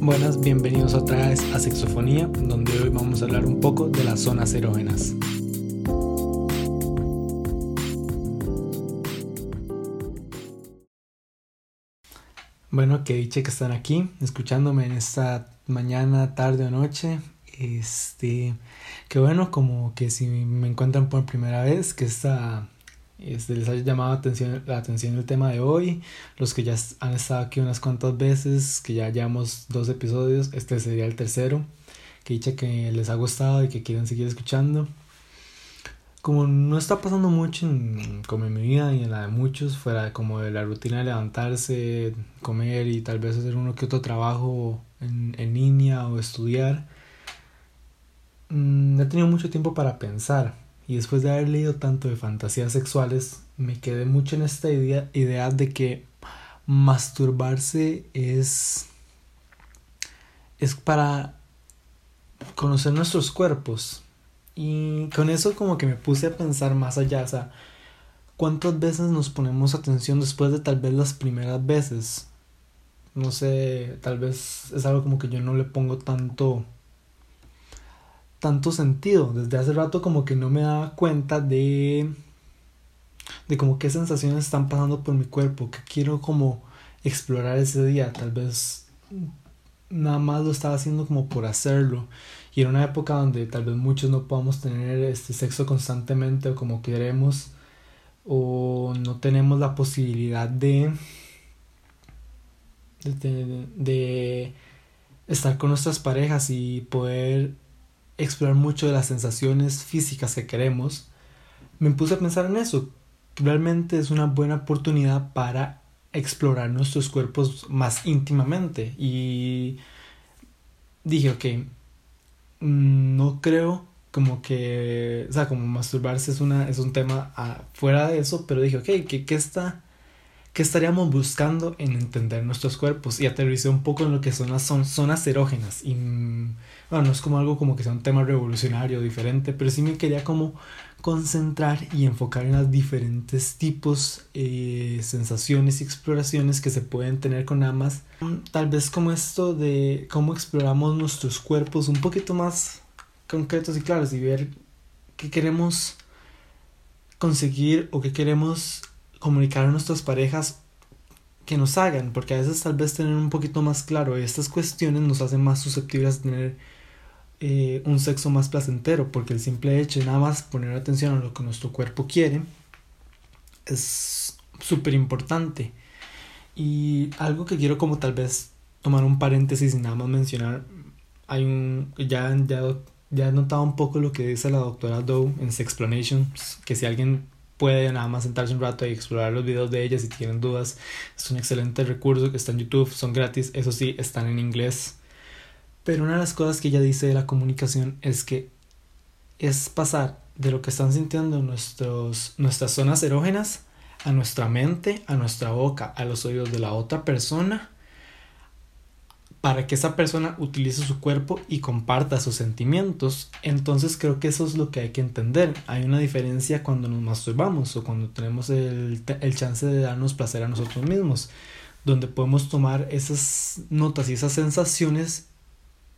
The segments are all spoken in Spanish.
Buenas, bienvenidos otra vez a Sexofonía, donde hoy vamos a hablar un poco de las zonas erógenas. Bueno, que diche que están aquí, escuchándome en esta mañana, tarde o noche. Este, que bueno, como que si me encuentran por primera vez, que esta este, les haya llamado atención, la atención el tema de hoy. Los que ya han estado aquí unas cuantas veces, que ya llevamos dos episodios, este sería el tercero. Que dicha que les ha gustado y que quieren seguir escuchando. Como no está pasando mucho en, como en mi vida y en la de muchos, fuera como de la rutina de levantarse, comer y tal vez hacer uno que otro trabajo en, en línea o estudiar, mm, he tenido mucho tiempo para pensar y después de haber leído tanto de fantasías sexuales, me quedé mucho en esta idea, idea de que masturbarse es, es para conocer nuestros cuerpos. Y con eso como que me puse a pensar más allá, o sea, ¿cuántas veces nos ponemos atención después de tal vez las primeras veces? No sé, tal vez es algo como que yo no le pongo tanto tanto sentido. Desde hace rato como que no me daba cuenta de de como qué sensaciones están pasando por mi cuerpo, que quiero como explorar ese día, tal vez nada más lo estaba haciendo como por hacerlo. Y en una época donde tal vez muchos no podamos tener este sexo constantemente o como queremos o no tenemos la posibilidad de de, de estar con nuestras parejas y poder explorar mucho de las sensaciones físicas que queremos, me puse a pensar en eso. Realmente es una buena oportunidad para explorar nuestros cuerpos más íntimamente. Y dije, ok, no creo como que, o sea, como masturbarse es, una, es un tema ah, fuera de eso, pero dije, ok, ¿qué, qué está ¿Qué estaríamos buscando en entender nuestros cuerpos? Y aterricé un poco en lo que son las zonas erógenas. Y mm, bueno, no es como algo como que sea un tema revolucionario, diferente, pero sí me quería como concentrar y enfocar en los diferentes tipos, eh, sensaciones y exploraciones que se pueden tener con ambas. Tal vez como esto de cómo exploramos nuestros cuerpos un poquito más concretos y claros y ver qué queremos conseguir o qué queremos comunicar a nuestras parejas que nos hagan, porque a veces tal vez tener un poquito más claro estas cuestiones nos hacen más susceptibles a tener eh, un sexo más placentero, porque el simple hecho de nada más poner atención a lo que nuestro cuerpo quiere es súper importante. Y algo que quiero como tal vez tomar un paréntesis y nada más mencionar, hay un, ya, ya, ya he notado un poco lo que dice la doctora Doe en Sexplanation, que si alguien puede nada más sentarse un rato y explorar los videos de ella si tienen dudas. Es un excelente recurso que está en YouTube, son gratis, eso sí, están en inglés. Pero una de las cosas que ella dice de la comunicación es que es pasar de lo que están sintiendo nuestros, nuestras zonas erógenas a nuestra mente, a nuestra boca, a los oídos de la otra persona para que esa persona utilice su cuerpo y comparta sus sentimientos. Entonces creo que eso es lo que hay que entender. Hay una diferencia cuando nos masturbamos o cuando tenemos el, el chance de darnos placer a nosotros mismos, donde podemos tomar esas notas y esas sensaciones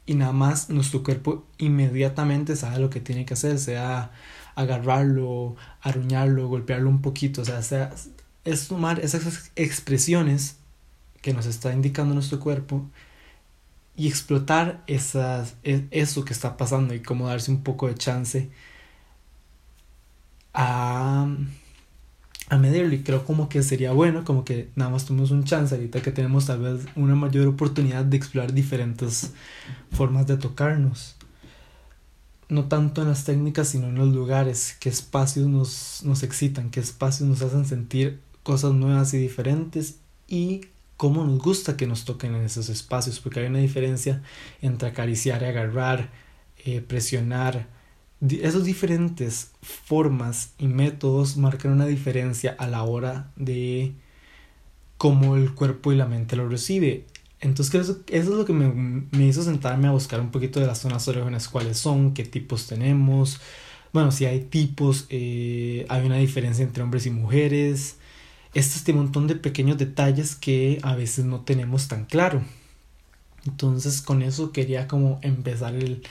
y nada más nuestro cuerpo inmediatamente sabe lo que tiene que hacer, sea agarrarlo, aruñarlo, golpearlo un poquito, o sea, sea es tomar esas expresiones que nos está indicando nuestro cuerpo y explotar esas, e, eso que está pasando y como darse un poco de chance a, a medirlo y creo como que sería bueno como que nada más tomemos un chance ahorita que tenemos tal vez una mayor oportunidad de explorar diferentes formas de tocarnos no tanto en las técnicas sino en los lugares qué espacios nos, nos excitan qué espacios nos hacen sentir cosas nuevas y diferentes y cómo nos gusta que nos toquen en esos espacios, porque hay una diferencia entre acariciar y agarrar, eh, presionar. Esas diferentes formas y métodos marcan una diferencia a la hora de cómo el cuerpo y la mente lo recibe. Entonces eso, eso es lo que me, me, hizo sentarme a buscar un poquito de las zonas erógenas, cuáles son, qué tipos tenemos. Bueno, si hay tipos, eh, hay una diferencia entre hombres y mujeres, este montón de pequeños detalles que a veces no tenemos tan claro. Entonces con eso quería como empezar el,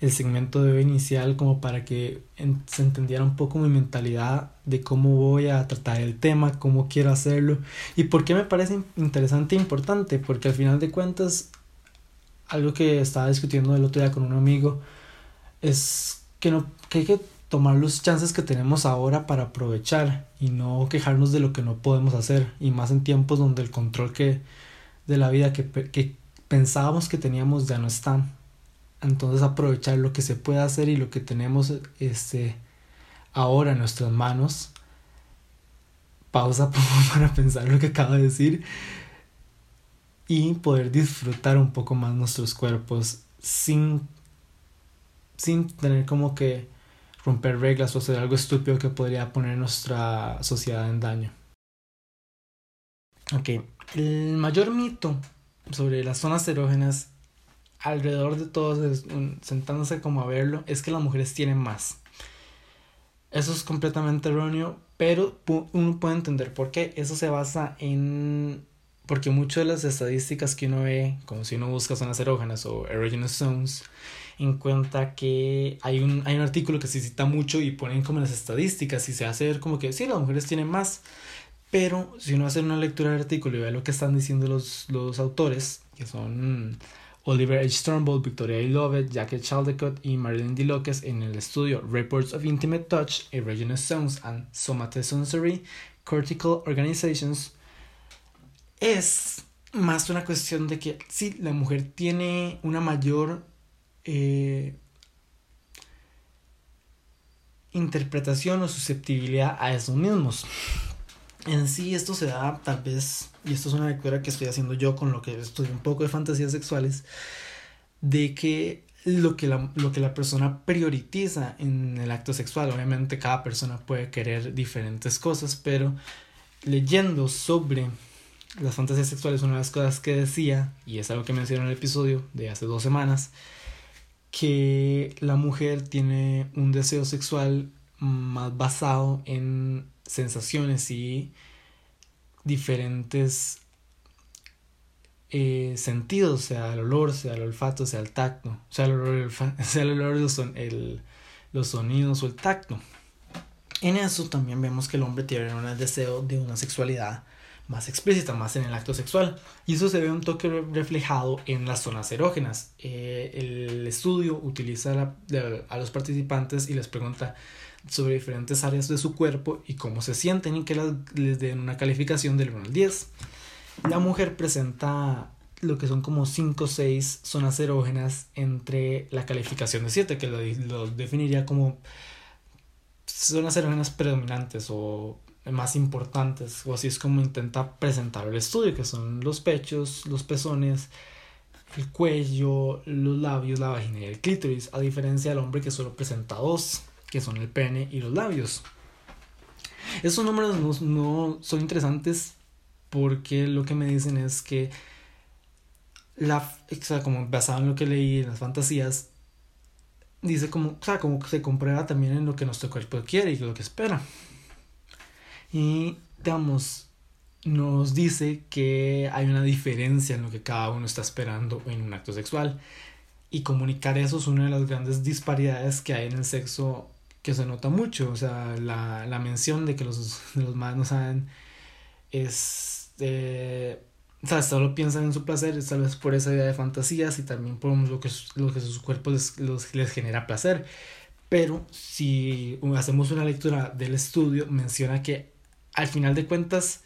el segmento de inicial como para que se entendiera un poco mi mentalidad de cómo voy a tratar el tema, cómo quiero hacerlo y por qué me parece interesante e importante, porque al final de cuentas algo que estaba discutiendo el otro día con un amigo es que no que hay que tomar los chances que tenemos ahora para aprovechar y no quejarnos de lo que no podemos hacer y más en tiempos donde el control que de la vida que, que pensábamos que teníamos ya no está entonces aprovechar lo que se puede hacer y lo que tenemos este, ahora en nuestras manos. Pausa para pensar lo que acabo de decir. Y poder disfrutar un poco más nuestros cuerpos sin, sin tener como que romper reglas o hacer algo estúpido que podría poner nuestra sociedad en daño. Ok, el mayor mito sobre las zonas erógenas alrededor de todos, sentándose como a verlo, es que las mujeres tienen más. Eso es completamente erróneo, pero uno puede entender por qué. Eso se basa en... Porque muchas de las estadísticas que uno ve, como si uno busca zonas erógenas o erogenous zones, en cuenta que hay un, hay un artículo que se cita mucho y ponen como las estadísticas y se hace ver como que sí, las mujeres tienen más. Pero si uno hace una lectura del artículo y ve lo que están diciendo los, los autores, que son Oliver H. Turnbull, Victoria. Lovett, Jackie Chaldecott y Marilyn D. Locke en el estudio Reports of Intimate Touch, Erogenous Zones and Somatosensory Cortical Organizations, es más una cuestión de que sí, la mujer tiene una mayor eh, interpretación o susceptibilidad a esos mismos. En sí esto se da tal vez, y esto es una lectura que estoy haciendo yo con lo que estudio un poco de fantasías sexuales, de que lo que, la, lo que la persona prioriza en el acto sexual, obviamente cada persona puede querer diferentes cosas, pero leyendo sobre las fantasías sexuales, una de las cosas que decía, y es algo que mencioné en el episodio de hace dos semanas, que la mujer tiene un deseo sexual más basado en sensaciones y diferentes eh, sentidos, sea el olor, sea el olfato, sea el tacto, sea el olor, sea el olor los, el, los sonidos o el tacto. En eso también vemos que el hombre tiene un deseo de una sexualidad más explícita, más en el acto sexual. Y eso se ve un toque reflejado en las zonas erógenas. Eh, el estudio utiliza a los participantes y les pregunta sobre diferentes áreas de su cuerpo y cómo se sienten y que les den una calificación del 1 al 10. La mujer presenta lo que son como 5 o 6 zonas erógenas entre la calificación de 7, que lo, definiría como zonas erógenas predominantes o más importantes, o así es como intenta presentar el estudio, que son los pechos, los pezones, el cuello, los labios, la vagina y el clítoris, a diferencia del hombre que solo presenta dos que son el pene y los labios. Esos números no, son interesantes porque lo que me dicen es que la, o sea, como basado en lo que leí en las fantasías, dice como, o sea, como que se comprueba también en lo que nuestro cuerpo quiere y lo que espera. Y, digamos, nos dice que hay una diferencia en lo que cada uno está esperando en un acto sexual. Y comunicar eso es una de las grandes disparidades que hay en el sexo que se nota mucho, o sea, la, la mención de que los, los más no saben es, eh, o sea, solo piensan en su placer, tal vez por esa idea de fantasías y también por lo que, lo que sus cuerpos les, les genera placer. Pero si hacemos una lectura del estudio, menciona que al final de cuentas,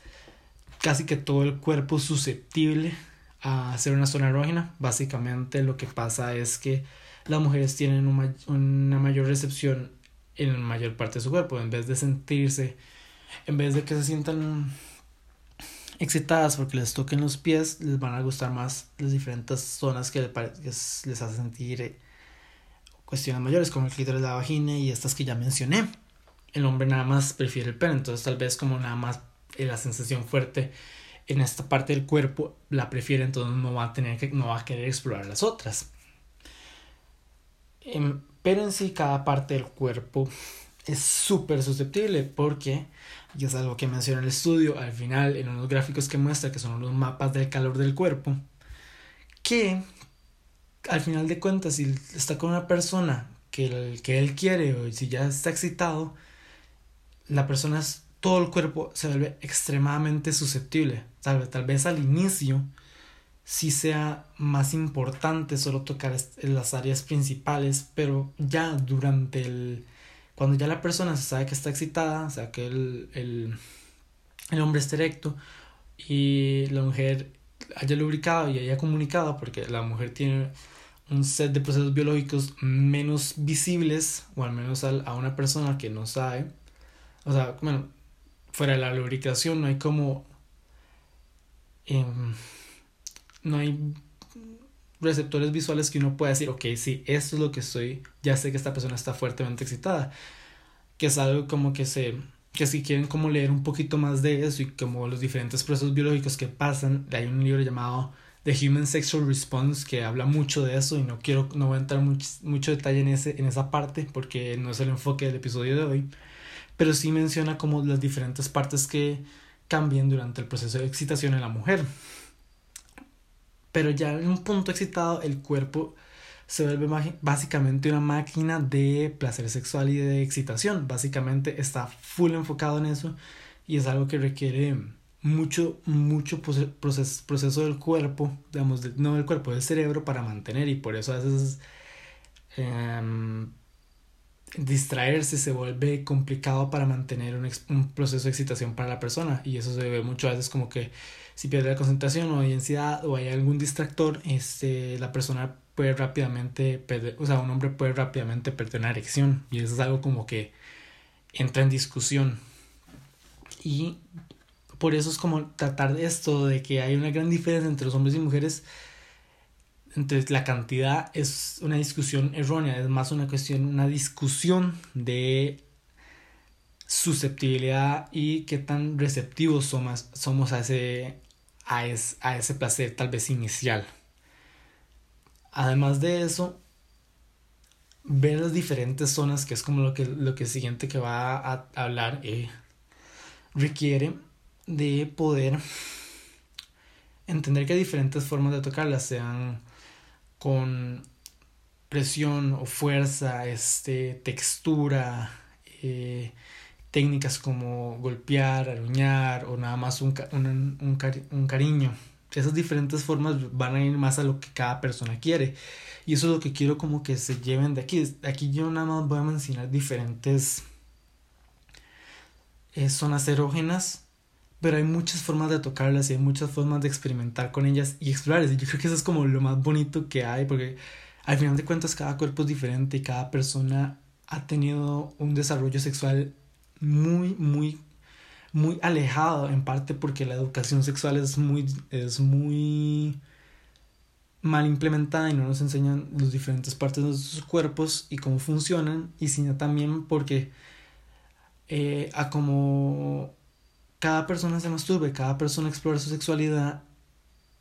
casi que todo el cuerpo es susceptible a ser una zona erógena. Básicamente lo que pasa es que las mujeres tienen una mayor recepción en la mayor parte de su cuerpo, en vez de sentirse, en vez de que se sientan excitadas porque les toquen los pies, les van a gustar más las diferentes zonas que les, les hace sentir eh, cuestiones mayores, como el clítoris la vagina y estas que ya mencioné. El hombre nada más prefiere el pene, entonces tal vez como nada más eh, la sensación fuerte en esta parte del cuerpo la prefiere, entonces no va a tener que, no va a querer explorar las otras. Em, pero en sí cada parte del cuerpo es súper susceptible porque, y es algo que menciona el estudio al final en unos gráficos que muestra que son los mapas del calor del cuerpo, que al final de cuentas si está con una persona que, el, que él quiere o si ya está excitado, la persona es, todo el cuerpo se vuelve extremadamente susceptible. Tal, tal vez al inicio sí sea más importante solo tocar las áreas principales, pero ya durante el... Cuando ya la persona se sabe que está excitada, o sea, que el, el, el hombre esté erecto y la mujer haya lubricado y haya comunicado, porque la mujer tiene un set de procesos biológicos menos visibles, o al menos a una persona que no sabe. O sea, bueno, fuera de la lubricación no hay como... Em, no hay receptores visuales que uno pueda decir, ok, sí, esto es lo que estoy, ya sé que esta persona está fuertemente excitada. Que es algo como que se, que si quieren como leer un poquito más de eso y como los diferentes procesos biológicos que pasan, hay un libro llamado The Human Sexual Response que habla mucho de eso y no quiero, no voy a entrar mucho, mucho detalle en, ese, en esa parte porque no es el enfoque del episodio de hoy, pero sí menciona como las diferentes partes que cambian durante el proceso de excitación en la mujer. Pero ya en un punto excitado el cuerpo se vuelve básicamente una máquina de placer sexual y de excitación. Básicamente está full enfocado en eso y es algo que requiere mucho, mucho proceso, proceso del cuerpo, digamos, no del cuerpo, del cerebro para mantener y por eso a veces em, distraerse se vuelve complicado para mantener un, proceso de excitación para la persona y eso se ve mucho a veces como que si pierde la concentración o hay ansiedad o hay algún distractor, este, la persona puede rápidamente perder, o sea, un hombre puede rápidamente perder una erección y eso es algo como que entra en discusión. Y por eso es como tratar esto, de que hay una gran diferencia entre los hombres y mujeres. Entre la cantidad es una discusión errónea, es más una cuestión, una discusión de susceptibilidad y qué tan receptivos somos, somos a, ese, a, a ese placer tal vez inicial. Además de eso, ver las diferentes zonas, que es como lo que, lo que siguiente que va a hablar, eh, requiere de poder entender que hay diferentes formas de tocarlas, sean con presión o fuerza, este, textura, eh, técnicas como golpear, aruñar o nada más un, un, un, cariño. Esas diferentes formas van a ir más a lo que cada persona quiere. Y eso es lo que quiero como que se lleven de aquí. Aquí yo nada más voy a mencionar diferentes eh, zonas erógenas. Pero hay muchas formas de tocarlas y hay muchas formas de experimentar con ellas y explorarlas. Y yo creo que eso es como lo más bonito que hay. Porque al final de cuentas cada cuerpo es diferente y cada persona ha tenido un desarrollo sexual muy, muy, muy alejado, en parte porque la educación sexual es muy, es muy mal implementada y no nos enseñan las diferentes partes de nuestros cuerpos y cómo funcionan, y sino también porque eh, a como cada persona se masturbe, cada persona explora su sexualidad,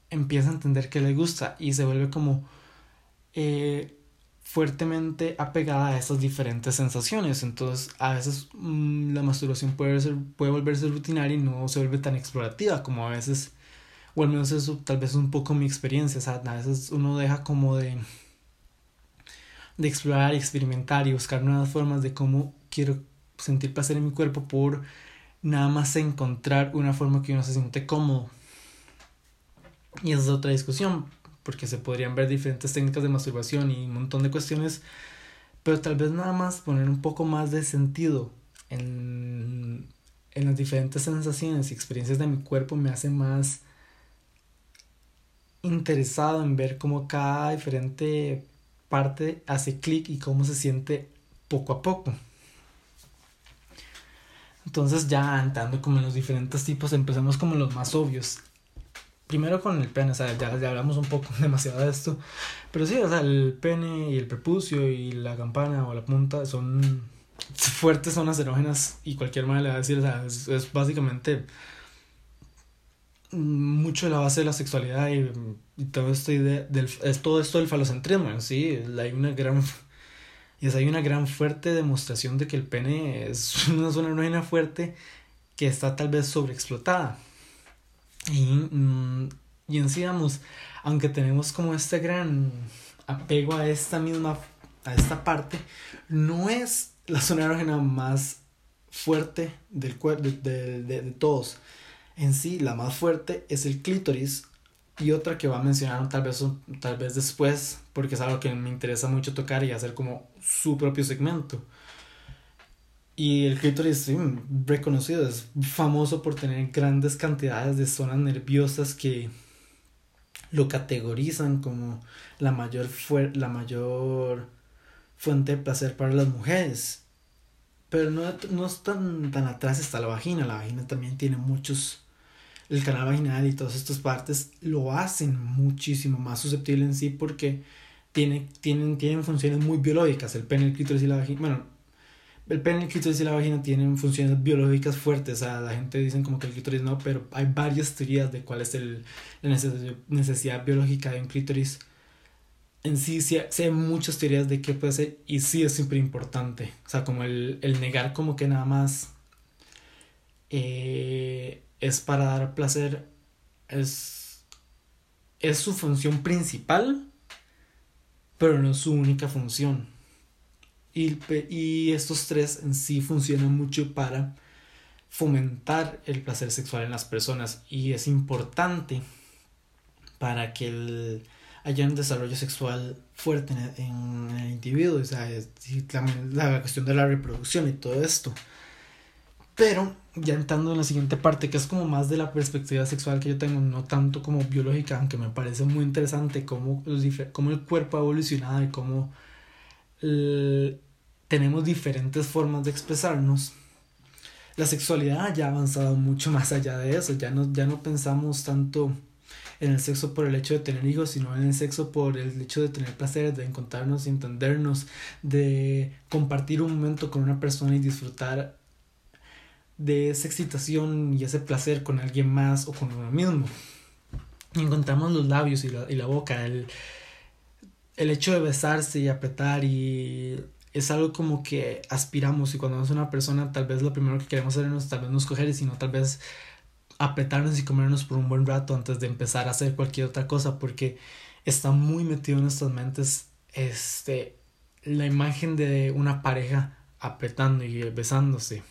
empieza a entender que le gusta y se vuelve como eh, fuertemente apegada a esas diferentes sensaciones. Entonces, a veces mm, la masturbación puede, ser, puede volverse rutinaria y no se vuelve tan explorativa como a veces, o al menos eso tal vez es un poco mi experiencia. O sea, a veces uno deja como de, de explorar experimentar y buscar nuevas formas de cómo quiero sentir placer en mi cuerpo por nada más encontrar una forma que uno se siente cómodo. Y esa es otra discusión porque se podrían ver diferentes técnicas de masturbación y un montón de cuestiones, pero tal vez nada más poner un poco más de sentido en, en las diferentes sensaciones y experiencias de mi cuerpo me hace más interesado en ver cómo cada diferente parte hace clic y cómo se siente poco a poco. Entonces ya andando como en los diferentes tipos, empezamos como los más obvios. Primero con el pene, o sea, ya, ya, hablamos un poco demasiado de esto, pero sí, o sea, el pene y el prepucio y la campana o la punta son fuertes zonas erógenas y cualquier manera le va a decir, o sea, es, básicamente mucho de la base de la sexualidad y, todo esto del, es todo esto del falocentrismo, sí, hay una gran Y es hay una gran fuerte demostración de que el pene es una zona erógena fuerte que está tal vez sobreexplotada. Y, mm, y en sí, aunque tenemos como este gran apego a esta misma, a esta parte, no es la zona erógena más fuerte del de, de, de, todos. En sí, la más fuerte es el clítoris y otra que va a mencionar tal vez, tal vez después, porque es algo que me interesa mucho tocar y hacer como su propio segmento. Y el clítoris es reconocido, es famoso por tener grandes cantidades de zonas nerviosas que lo categorizan como la mayor, la mayor fuente de placer para las mujeres. Pero no, no es tan, tan atrás está la vagina, la vagina también tiene muchos, el canal vaginal y todas estas partes lo hacen muchísimo más susceptible en sí porque tiene, tienen, tienen funciones muy biológicas, el pene, el clítoris y la vagina, bueno, el pene, el clítoris y la vagina tienen funciones biológicas fuertes. O sea, la gente dice como que el clítoris no, pero hay varias teorías de cuál es el, la necesidad biológica de un clítoris. En sí, sí, hay muchas teorías de qué puede ser y sí es súper importante. O sea, como el, el, negar como que nada más eh, es para dar placer, es, es su función principal, pero no es su única función. Y, y estos tres en sí funcionan mucho para fomentar el placer sexual en las personas y es importante para que el, haya un desarrollo sexual fuerte en, el individuo, o sea, la, cuestión de la reproducción y todo esto. Pero ya entrando en la siguiente parte, que es como más de la perspectiva sexual que yo tengo, no tanto como biológica, aunque me parece muy interesante cómo, cómo el cuerpo ha evolucionado y cómo tenemos diferentes formas de expresarnos. La sexualidad ya ha avanzado mucho más allá de eso, ya no, ya no pensamos tanto en el sexo por el hecho de tener hijos, sino en el sexo por el hecho de tener placer, de encontrarnos, entendernos, de compartir un momento con una persona y disfrutar de esa excitación y ese placer con alguien más o con uno mismo. Encontramos los labios y la, y la boca, el, el hecho de besarse y apretar y es algo como que aspiramos y cuando vemos a una persona tal vez lo primero que queremos hacer es tal vez no escoger sino tal vez apretarnos y comernos por un buen rato antes de empezar a hacer cualquier otra cosa porque está muy metido en nuestras mentes este la imagen de una pareja apretando y besándose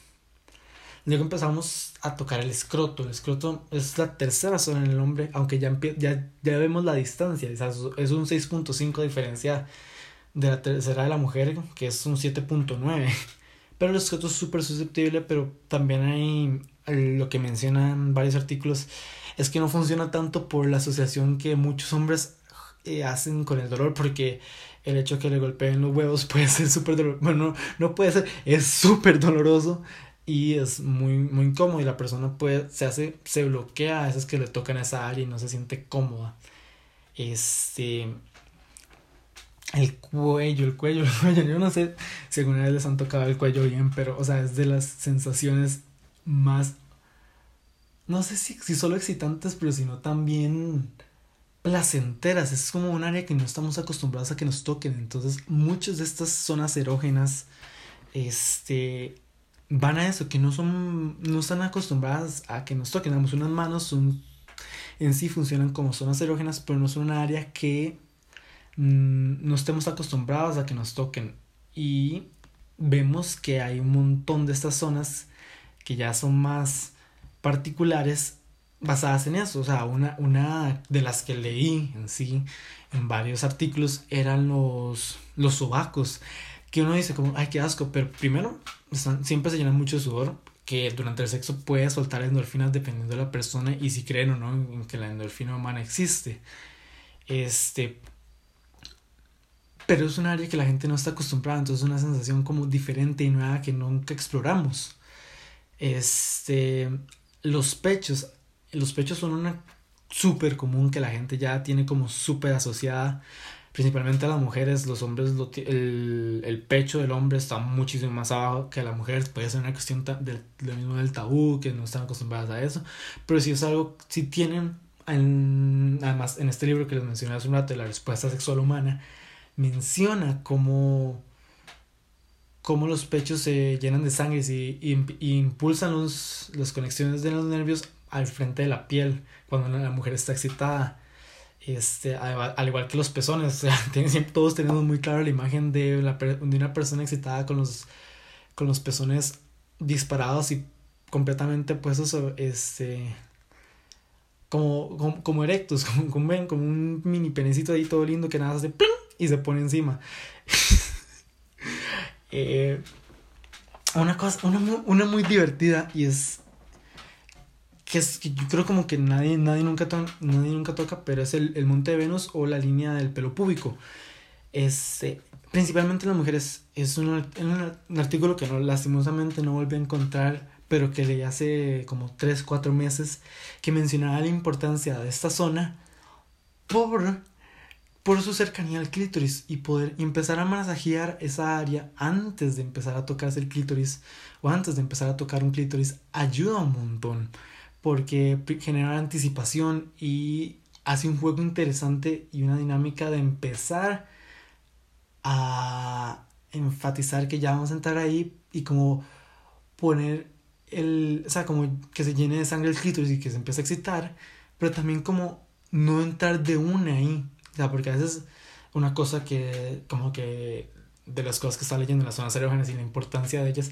Luego empezamos a tocar el escroto. El escroto es la tercera zona en el hombre, aunque ya, ya, ya vemos la distancia. es un 6.5 diferencia de la tercera de la mujer, que es un 7.9. Pero el escroto es súper susceptible, pero también hay lo que mencionan varios artículos, es que no funciona tanto por la asociación que muchos hombres eh, hacen con el dolor, porque el hecho de que le golpeen los huevos puede ser súper doloroso. Bueno, no, no puede ser, es súper doloroso y es muy, muy incómodo y la persona puede, se hace, se bloquea a veces que le tocan esa área y no se siente cómoda. Este, el cuello, el cuello, el cuello, yo no sé si alguna vez les han tocado el cuello bien, pero, o sea, es de las sensaciones más, no sé si, si solo excitantes, pero sino también placenteras. Es como un área que no estamos acostumbrados a que nos toquen. Entonces, muchas de estas zonas erógenas, este, van a eso, que no son, no están acostumbradas a que nos toquen. Digamos, unas manos son, en sí funcionan como zonas erógenas, pero no son un área que mm, no estemos acostumbrados a que nos toquen. Y vemos que hay un montón de estas zonas que ya son más particulares basadas en eso. O sea, una, una de las que leí en sí, en varios artículos, eran los, los sobacos que uno dice como, ay, qué asco, pero primero, siempre se llenan mucho de sudor, que durante el sexo puede soltar endorfinas dependiendo de la persona y si creen o no en que la endorfina humana existe. Este, pero es un área que la gente no está acostumbrada, entonces es una sensación como diferente y nueva que nunca exploramos. Este, los pechos, los pechos son una súper común que la gente ya tiene como súper asociada principalmente a las mujeres, los hombres, el, el, pecho del hombre está muchísimo más abajo que la mujer, puede ser una cuestión de, lo mismo del tabú, que no están acostumbradas a eso, pero si es algo, si tienen, además en este libro que les mencioné hace un rato, La respuesta sexual humana, menciona cómo cómo los pechos se llenan de sangre y, y, impulsan los, las conexiones de los nervios al frente de la piel cuando la mujer está excitada. Este, al igual que los pezones, todos tenemos muy claro la imagen de, una persona excitada con los, con los pezones disparados y completamente puestos este, como, como, erectos, como, como, como un mini penecito ahí todo lindo que nada hace y se pone encima. Eh, una cosa, una, una muy divertida y es que es que yo creo como que nadie, nadie, nunca, nadie nunca toca, pero es el, el, monte de Venus o la línea del pelo púbico. Este, principalmente las mujeres, es un, un, artículo que no, lastimosamente no volví a encontrar, pero que leí hace como 3, 4 meses, que mencionaba la importancia de esta zona por, por su cercanía al clítoris y poder empezar a masajear esa área antes de empezar a tocarse el clítoris o antes de empezar a tocar un clítoris ayuda un montón porque genera anticipación y hace un juego interesante y una dinámica de empezar a enfatizar que ya vamos a entrar ahí y como poner el, o sea, como que se llene de sangre el clítoris y que se empiece a excitar, pero también como no entrar de una ahí, o sea, porque a veces una cosa que, como que de las cosas que está leyendo en las zonas erógenas y la importancia de ellas,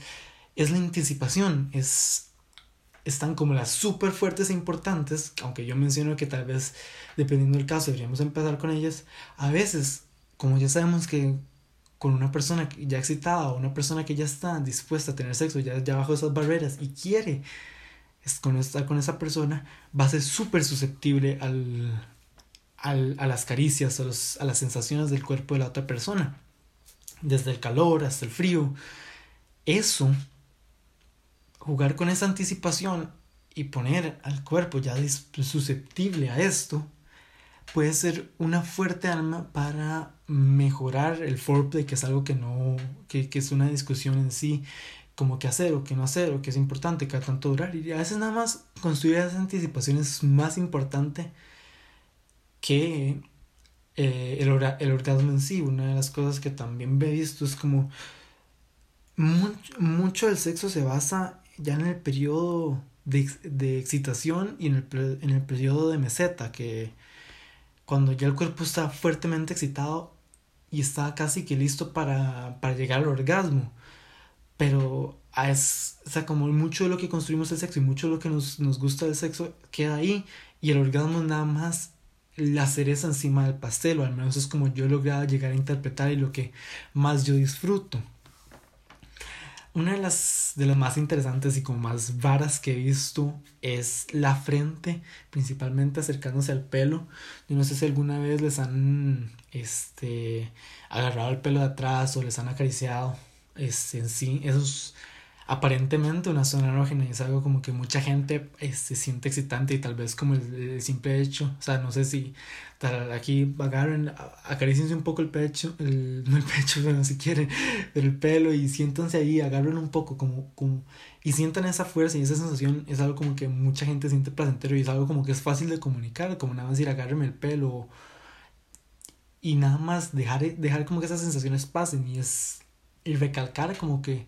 es la anticipación, es están como las súper fuertes e importantes, aunque yo menciono que tal vez dependiendo del caso deberíamos empezar con ellas, a veces, como ya sabemos que con una persona ya excitada o una persona que ya está dispuesta a tener sexo, ya, ya bajo esas barreras y quiere estar con esa persona, va a ser súper susceptible al, al, a las caricias, a, los, a las sensaciones del cuerpo de la otra persona, desde el calor hasta el frío. Eso jugar con esa anticipación y poner al cuerpo ya susceptible a esto puede ser una fuerte alma para mejorar el foreplay, que es algo que no, que, que es una discusión en sí, como qué hacer o qué no hacer o qué es importante, qué tanto durar. Y a veces nada más construir esas anticipaciones es más importante que eh, el, el orgasmo en sí. Una de las cosas que también he visto es como mucho, mucho del sexo se basa ya en el periodo de, de excitación y en el, en el periodo de meseta, que cuando ya el cuerpo está fuertemente excitado y está casi que listo para, para llegar al orgasmo. Pero es, o sea, como mucho de lo que construimos el sexo y mucho de lo que nos, nos gusta del sexo queda ahí y el orgasmo nada más la cereza encima del pastel, o al menos es como yo he logrado llegar a interpretar y lo que más yo disfruto. Una de las, de las más interesantes y como más varas que he visto es la frente, principalmente acercándose al pelo. Yo no sé si alguna vez les han este, agarrado el pelo de atrás o les han acariciado. Este, en sí, esos aparentemente una zona erógena y es algo como que mucha gente se este, siente excitante y tal vez como el, simple hecho, o sea, no sé si aquí agarren, acariciense un poco el pecho, el, no el pecho, pero si quieren, el pelo y siéntanse ahí, agarren un poco como, como y sientan esa fuerza y esa sensación es algo como que mucha gente siente placentero y es algo como que es fácil de comunicar, como nada más decir agárrenme el pelo y nada más dejar, dejar como que esas sensaciones pasen y es y recalcar como que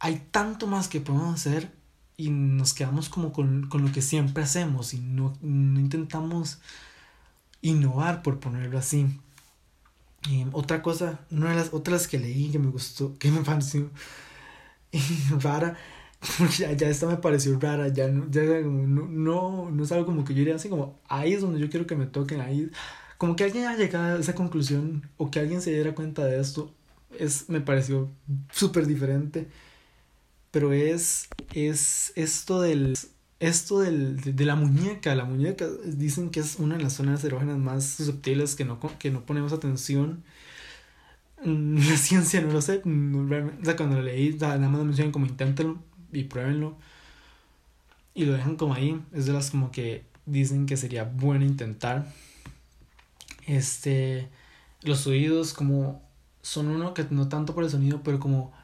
hay tanto más que podemos hacer y nos quedamos como con, con lo que siempre hacemos y no, no intentamos innovar, por ponerlo así. Otra cosa, una de las otras que leí que me gustó, que me pareció rara, ya, ya, esta me pareció rara, ya, no, ya no, no, no es algo como que yo diría así como, ahí es donde yo quiero que me toquen, ahí, como que alguien haya llegado a esa conclusión o que alguien se diera cuenta de esto, es, me pareció súper diferente pero es, es esto del, esto del, de, la muñeca, la muñeca dicen que es una de las zonas erógenas más susceptibles que no, que no ponemos atención. Mm, la ciencia no lo sé, o sea, cuando lo leí, nada más lo mencionan como inténtenlo y pruébenlo. Y lo dejan como ahí, es de las como que dicen que sería bueno intentar. Este, los oídos como son uno que no tanto por el sonido, pero como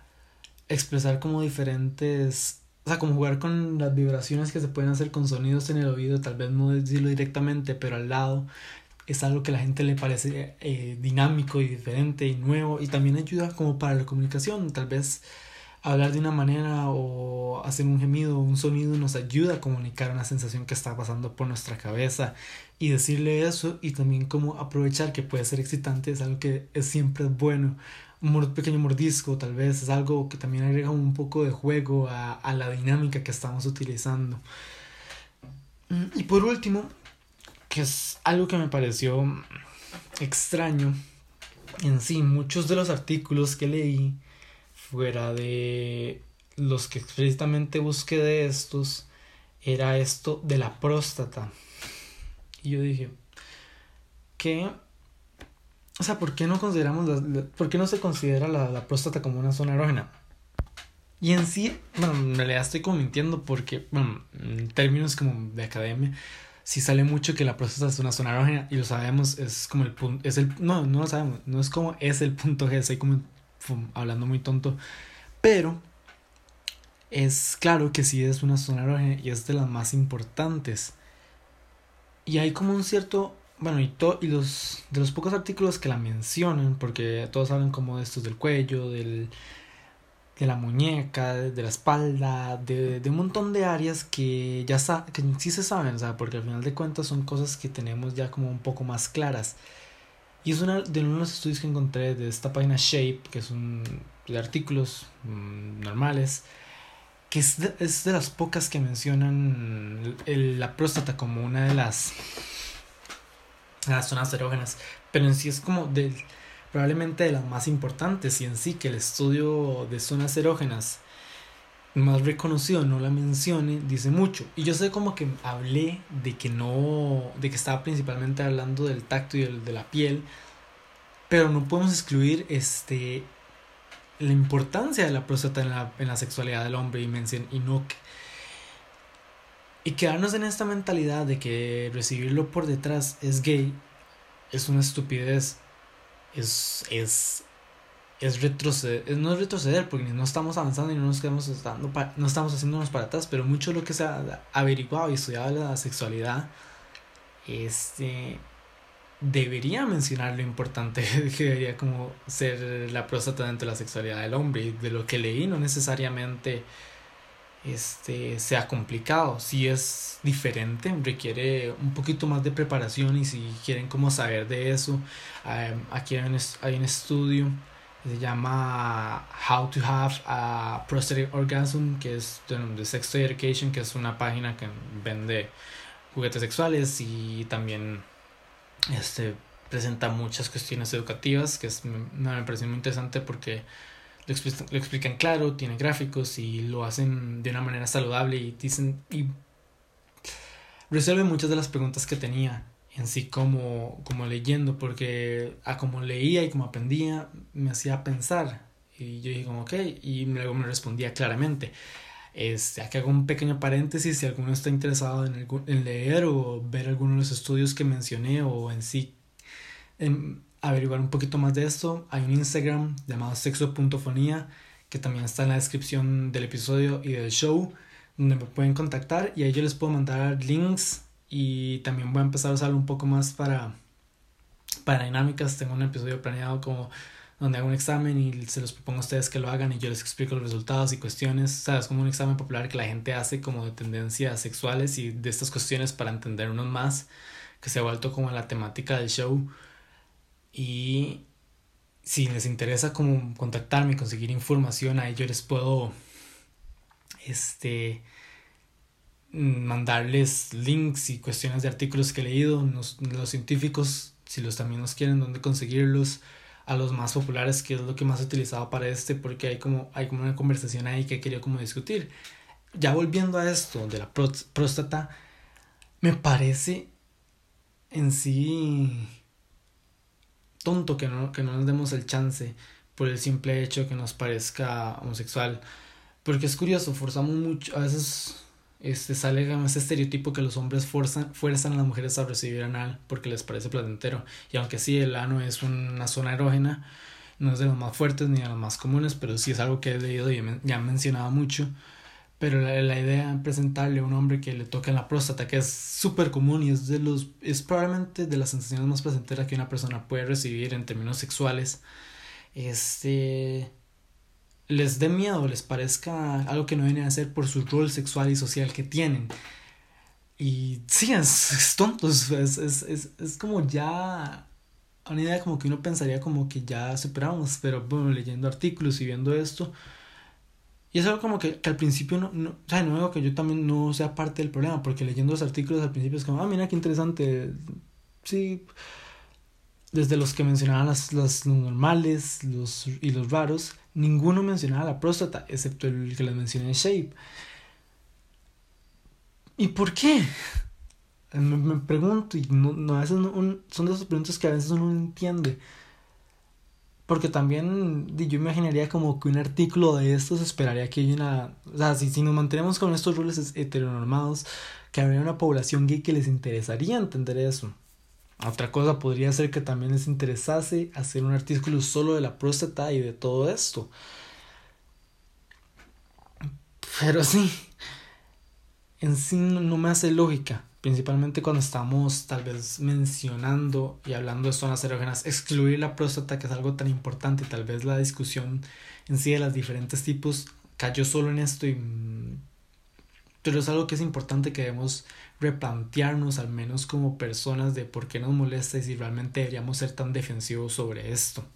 expresar como diferentes, o sea, como jugar con las vibraciones que se pueden hacer con sonidos en el oído, tal vez no decirlo directamente, pero al lado, es algo que a la gente le parece eh, dinámico y diferente y nuevo y también ayuda como para la comunicación. Tal vez hablar de una manera o hacer un gemido o un sonido nos ayuda a comunicar una sensación que está pasando por nuestra cabeza y decirle eso y también como aprovechar que puede ser excitante es algo que es siempre bueno un pequeño mordisco tal vez es algo que también agrega un poco de juego a, a la dinámica que estamos utilizando mm, y por último que es algo que me pareció extraño en sí muchos de los artículos que leí fuera de los que explícitamente busqué de estos, era esto de la próstata. Y yo dije, ¿qué? O sea, ¿por qué no consideramos, por qué no se considera la, la, próstata como una zona erógena? Y en sí, bueno, en realidad estoy como mintiendo porque, bueno, en términos como de academia, si sale mucho que la próstata es una zona erógena y lo sabemos, es como el punto, es el, no, no lo sabemos, no es como es el punto G, estoy como hablando muy tonto, pero es claro que sí es una zona erógena y es de las más importantes. Y hay como un cierto, bueno, y, y los de los pocos artículos que la mencionan, porque todos hablan como de estos del cuello, del, de la muñeca, de, la espalda, de, de, un montón de áreas que ya que sí se saben, o sea, porque al final de cuentas son cosas que tenemos ya como un poco más claras. Y es uno de los estudios que encontré de esta página Shape, que es un de artículos mm, normales, que es de, es de, las pocas que mencionan la próstata como una de las, las zonas erógenas, pero en sí es como probablemente de las más importantes y en sí que el estudio de zonas erógenas más reconocido no la mencione dice mucho. Y yo sé como que hablé de que no de que estaba principalmente hablando del tacto y de la piel pero no podemos excluir este la importancia de la próstata en la, en la sexualidad del hombre y, y no y quedarnos en esta mentalidad de que recibirlo por detrás es gay es una estupidez es es es retroceder, no es retroceder porque no estamos avanzando y no nos quedamos estando no estamos haciéndonos para atrás, pero mucho de lo que se ha averiguado y estudiado la sexualidad este debería mencionar lo importante que debería como ser la próstata dentro de la sexualidad del hombre y de lo que leí no necesariamente este sea complicado. Si es diferente requiere un poquito más de preparación y si quieren como saber de eso aquí hay un, hay un estudio se llama How to Have a Prostate Orgasm, que es de, Sex Education, que es una página que vende juguetes sexuales y también este, presenta muchas cuestiones educativas, que es, me, me parece muy interesante porque lo explican, lo explican claro, tiene gráficos y lo hacen de una manera saludable y dicen y resuelve muchas de las preguntas que tenía en sí como, como leyendo, porque a como leía y como aprendía, me hacía pensar. Y yo dije como, ok, y luego me respondía claramente. Este, aquí hago un pequeño paréntesis, si alguno está interesado en, en leer o ver alguno de los estudios que mencioné o en sí en averiguar un poquito más de esto, hay un Instagram llamado sexo.fonía que también está en la descripción del episodio y del show, donde me pueden contactar y ahí yo les puedo mandar links y también voy a empezar a usarlo un poco más para, para dinámicas. Tengo un episodio planeado como donde hago un examen y se los propongo a ustedes que lo hagan y yo les explico los resultados y cuestiones. ¿Sabes? Como un examen popular que la gente hace como de tendencias sexuales y de estas cuestiones para entender unos más, que se ha vuelto como la temática del show. Y si les interesa como contactarme, conseguir información, ahí yo les puedo este mandarles links y cuestiones de artículos que he leído, los, los científicos, si los también nos quieren, dónde conseguirlos, a los más populares, que es lo que más he utilizado para este, porque hay como, hay como una conversación ahí que quería como discutir. Ya volviendo a esto de la próstata, me parece en sí tonto que no, que no nos demos el chance por el simple hecho que nos parezca homosexual. Porque es curioso, forzamos mucho, a veces este, sale ese estereotipo que los hombres fuerzan, fuerzan a las mujeres a recibir anal porque les parece placentero. Y aunque sí, el ano es una zona erógena, no es de los más fuertes ni de los más comunes, pero sí es algo que he leído y ya he mencionado mucho. Pero la, la, idea de presentarle a un hombre que le toca en la próstata, que es súper común y es de los es probablemente de las sensaciones más placenteras que una persona puede recibir en términos sexuales, este les dé miedo, les parezca algo que no viene a hacer por su rol sexual y social que tienen. Y sí, es, es tonto, es, es, es, es como ya una idea como que uno pensaría como que ya superamos, pero bueno, leyendo artículos y viendo esto, y es algo como que, que al principio no, no, o sea, no digo que yo también no sea parte del problema, porque leyendo los artículos al principio es como, ah, mira qué interesante, sí, desde los que mencionaban las, los normales los, y los raros, ninguno mencionaba la próstata, excepto el que les mencioné, Shape. ¿Y por qué? Me, me pregunto, y no, no, a veces no, un, son de esas preguntas que a veces uno no entiende. Porque también yo imaginaría como que un artículo de estos esperaría que haya una... O sea, si, si nos mantenemos con estos roles heteronormados, que habría una población gay que les interesaría entender eso. Otra cosa podría ser que también les interesase hacer un artículo solo de la próstata y de todo esto. Pero sí, en sí no me hace lógica, principalmente cuando estamos tal vez mencionando y hablando de zonas erógenas, excluir la próstata, que es algo tan importante, tal vez la discusión en sí de los diferentes tipos cayó solo en esto y pero es algo que es importante que debemos replantearnos al menos como personas de por qué nos molesta y si realmente deberíamos ser tan defensivos sobre esto.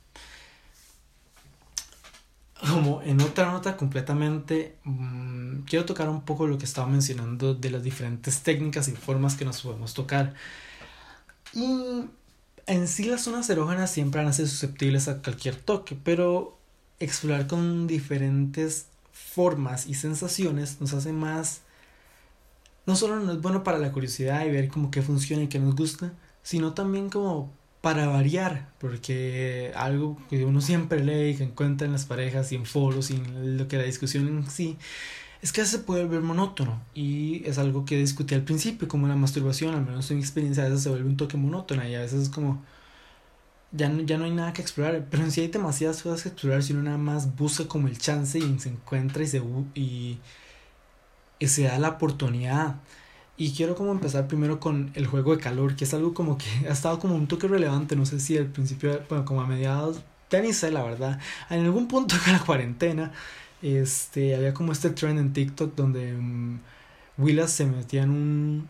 Como en otra nota completamente, mmm, quiero tocar un poco lo que estaba mencionando de las diferentes técnicas y formas que nos podemos tocar. Y en sí las zonas erógenas siempre van a susceptibles a cualquier toque, pero explorar con diferentes formas y sensaciones nos hace más... No solo no es bueno para la curiosidad y ver cómo qué funciona y qué nos gusta, sino también como para variar, porque algo que uno siempre lee y que encuentra en las parejas y en foros y en lo que la discusión en sí, es que se puede volver monótono y es algo que discutí al principio, como la masturbación, al menos en mi experiencia, a veces se vuelve un toque monótona y a veces es como, ya no, ya no hay nada que explorar, pero en sí hay demasiadas cosas que explorar si uno nada más busca como el chance y se encuentra y se, y, y se da la oportunidad. Y quiero como empezar primero con el juego de calor, que es algo como que ha estado como un toque relevante, no sé si al principio, bueno, como a mediados, ya ni sé la verdad, en algún punto de la cuarentena, este, había como este trend en TikTok donde um, Willas se metían un,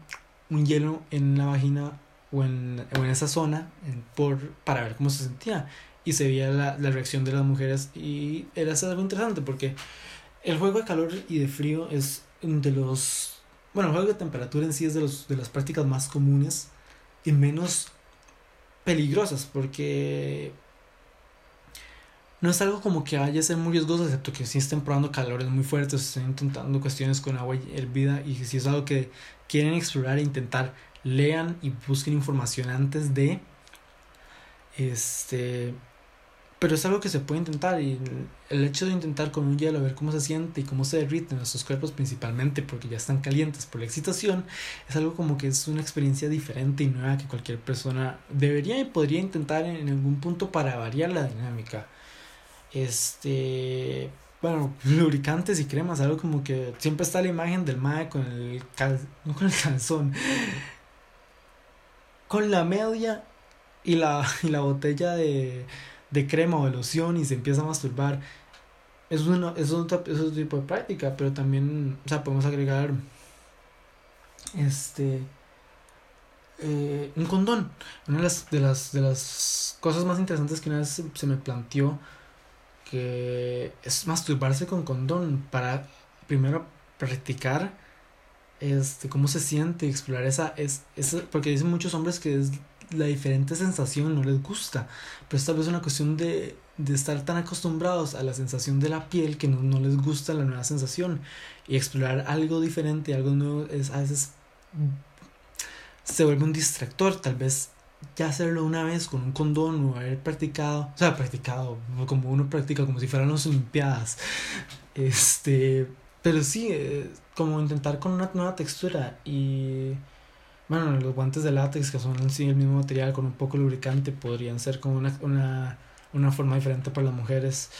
un hielo en la vagina o en, en esa zona por, para ver cómo se sentía. Y se veía la, la reacción de las mujeres y era algo interesante porque el juego de calor y de frío es de los bueno, el juego de temperatura en sí es de, los, de las prácticas más comunes y menos peligrosas porque no es algo como que vaya a ser muy riesgoso, excepto que si estén probando calores muy fuertes, estén intentando cuestiones con agua hervida y si es algo que quieren explorar e intentar, lean y busquen información antes de este pero es algo que se puede intentar y el hecho de intentar con un hielo ver cómo se siente y cómo se derriten nuestros cuerpos principalmente porque ya están calientes por la excitación es algo como que es una experiencia diferente y nueva que cualquier persona debería y podría intentar en, algún punto para variar la dinámica. Este bueno lubricantes y cremas algo como que siempre está la imagen del mae con el cal, no con el calzón con la media y la y la botella de de crema o de loción y se empieza a masturbar. Es, una, es, otro, es otro tipo de práctica, pero también, o sea, podemos agregar este eh, un condón. Una de las, de las, de las cosas más interesantes que una vez se, me planteó que es masturbarse con condón para primero practicar este cómo se siente explorar esa es, esa porque dicen muchos hombres que es la diferente sensación no les gusta, pero es tal vez una cuestión de, de estar tan acostumbrados a la sensación de la piel que no, no, les gusta la nueva sensación. Y explorar algo diferente, algo nuevo, es, a veces se vuelve un distractor, tal vez ya hacerlo una vez con un condón o haber practicado, o sea, practicado como uno practica, como si fueran las Olimpiadas, este, pero sí, eh, como intentar con una nueva textura y bueno, los guantes de látex, que son sí el mismo material con un poco lubricante, podrían ser como una, una, una forma diferente para las mujeres.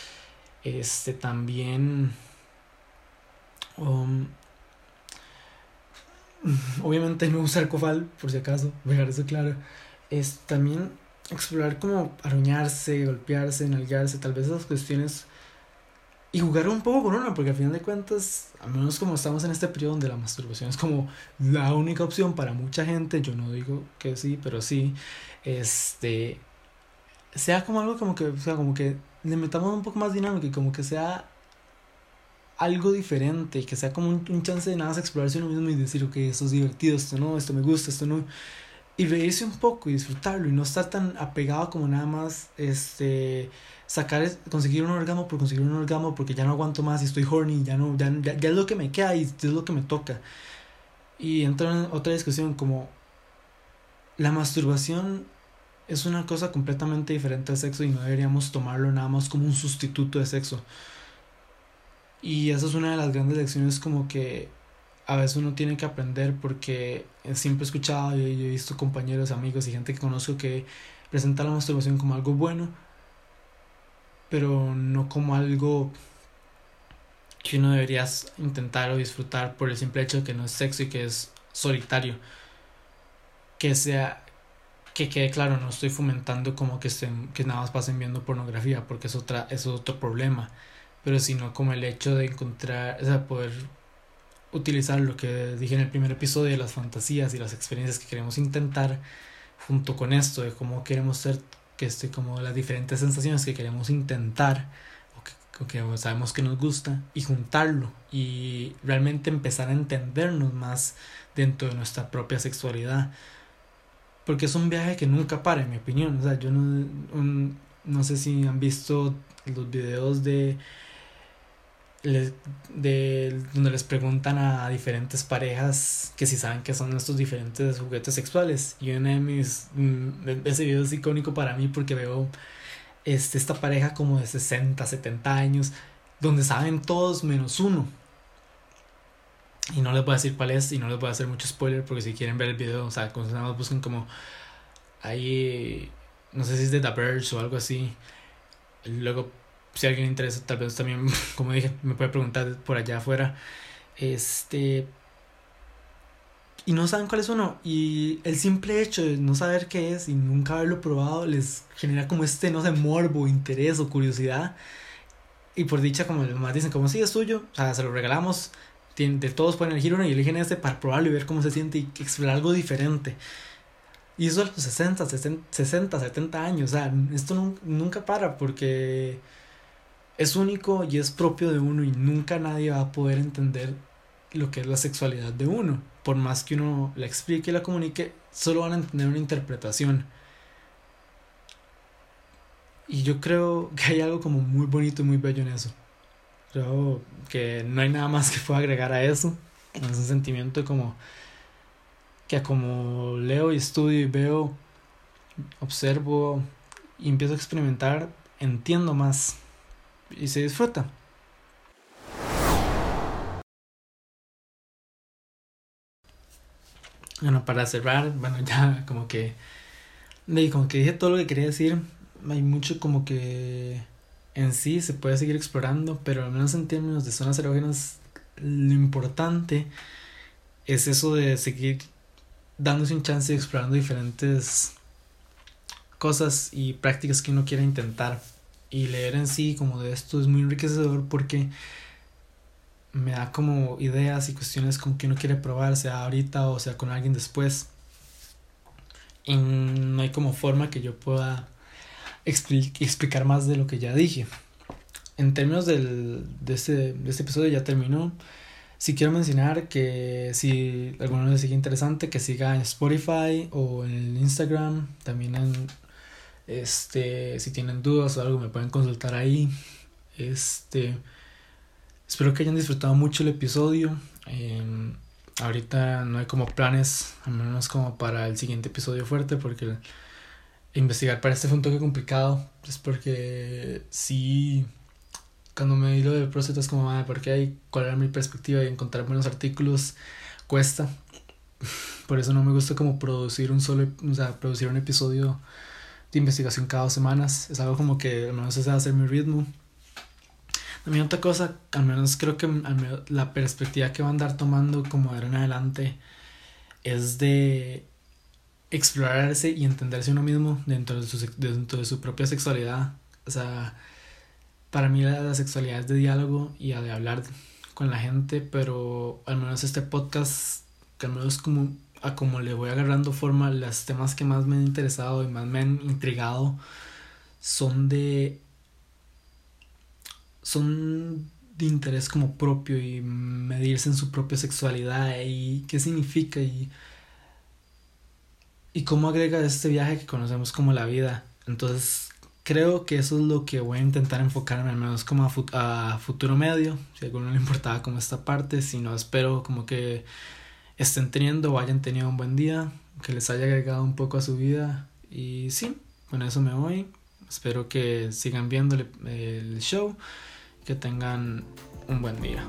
Este también. Um, obviamente no usar cofal, por si acaso, dejar eso claro. Es también explorar como aruñarse, golpearse, nalgarse, tal vez esas cuestiones. Y jugar un poco con uno, porque al final de cuentas, al menos como estamos en este periodo donde la masturbación es como la única opción para mucha gente, yo no digo que sí, pero sí, este, sea como algo como que, o sea, como que le metamos un poco más dinámico y como que sea algo diferente, que sea como un, chance de nada más explorarse uno mismo y decir, ok, esto es divertido, esto no, esto me gusta, esto no. Y reírse un poco y disfrutarlo y no estar tan apegado como nada más, este, sacar, conseguir un orgasmo por conseguir un orgasmo porque ya no aguanto más y estoy horny, ya no, ya, ya, es lo que me queda y es lo que me toca. Y entra en otra discusión como la masturbación es una cosa completamente diferente al sexo y no deberíamos tomarlo nada más como un sustituto de sexo. Y esa es una de las grandes lecciones como que a veces uno tiene que aprender porque siempre he escuchado y he visto compañeros, amigos y gente que conozco que presenta la masturbación como algo bueno, pero no como algo que uno debería intentar o disfrutar por el simple hecho de que no es sexo y que es solitario. Que sea que quede claro, no estoy fomentando como que estén que nada más pasen viendo pornografía, porque es otra es otro problema pero sino como el hecho de encontrar, o sea, poder utilizar lo que dije en el primer episodio de las fantasías y las experiencias que queremos intentar junto con esto de cómo queremos ser que esté como las diferentes sensaciones que queremos intentar o que, que, sabemos que nos gusta y juntarlo y realmente empezar a entendernos más dentro de nuestra propia sexualidad. Porque es un viaje que nunca para en mi opinión. O sea yo no no sé si han visto los videos de de donde les preguntan a diferentes parejas que si saben que son estos diferentes juguetes sexuales. Y uno de mis mm, ese video es icónico para mí porque veo este, esta pareja como de 60 70 años donde saben todos menos uno. Y no les voy a decir cuál es y no les voy a hacer mucho spoiler porque si quieren ver el video o sea nada más busquen como ahí no sé si es de The Verge o algo así. Luego si alguien interesa, tal vez también, como dije, me puede preguntar por allá afuera. Este. Y no saben cuál es uno. Y el simple hecho de no saber qué es y nunca haberlo probado les genera como este, no sé, morbo, interés o curiosidad. Y por dicha, como demás dicen, como si es suyo, o sea, se lo regalamos. De todos pueden elegir uno y eligen este para probarlo y ver cómo se siente y explorar algo diferente. Y eso a los 60, 60, 70 años. O sea, esto nunca para porque es único y es propio de uno y nunca nadie va a poder entender lo que es la sexualidad de uno. Por más que uno la explique y la comunique, solo van a entender una interpretación. Y yo creo que hay algo como muy bonito y muy bello en eso. Creo que no hay nada más que pueda agregar a eso. Es un sentimiento como que como leo y estudio y veo, observo y empiezo a experimentar, entiendo más y se disfruta. Bueno, para cerrar, bueno, ya como que, como que dije todo lo que quería decir, hay mucho como que en sí se puede seguir explorando, pero al menos en términos de zonas erógenas, lo importante es eso de seguir dándose un chance de explorando diferentes cosas y prácticas que uno quiera intentar y leer en sí como de esto es muy enriquecedor porque me da como ideas y cuestiones como que uno quiere probar, sea ahorita o sea con alguien después. Y no hay como forma que yo pueda explicar más de lo que ya dije. En términos del, de, este, de este episodio ya terminó. Si quiero mencionar que si alguno les sigue interesante, que siga en Spotify o en Instagram, también en este, si tienen dudas o algo, me pueden consultar ahí. Este, espero que hayan disfrutado mucho el episodio. Em, ahorita no hay como planes, al menos como para el siguiente episodio fuerte, porque investigar para este fue un toque complicado. Es porque sí, cuando me di lo del proceso es como, porque hay cuál era mi perspectiva y encontrar buenos artículos cuesta. Por eso no me gusta como producir un solo, o sea, producir un episodio de investigación cada dos semanas. Es algo como que al menos se hacer mi ritmo. A mí otra cosa, al menos creo que la perspectiva que va a andar tomando como de ahora en adelante es de explorarse y entenderse uno mismo dentro de su, dentro de su propia sexualidad. O sea, para mí la, sexualidad es de diálogo y de hablar con la gente, pero al menos este podcast, que al menos como, a como le voy agarrando forma, los temas que más me han interesado y más me han intrigado son de son de interés como propio y medirse en su propia sexualidad y qué significa y, y cómo agrega este viaje que conocemos como la vida. Entonces creo que eso es lo que voy a intentar enfocarme al menos como a, futuro medio, si a alguno le importaba como esta parte, si no espero como que estén teniendo o hayan tenido un buen día, que les haya agregado un poco a su vida y sí, con eso me voy. Espero que sigan viendo el show que tengan un buen día.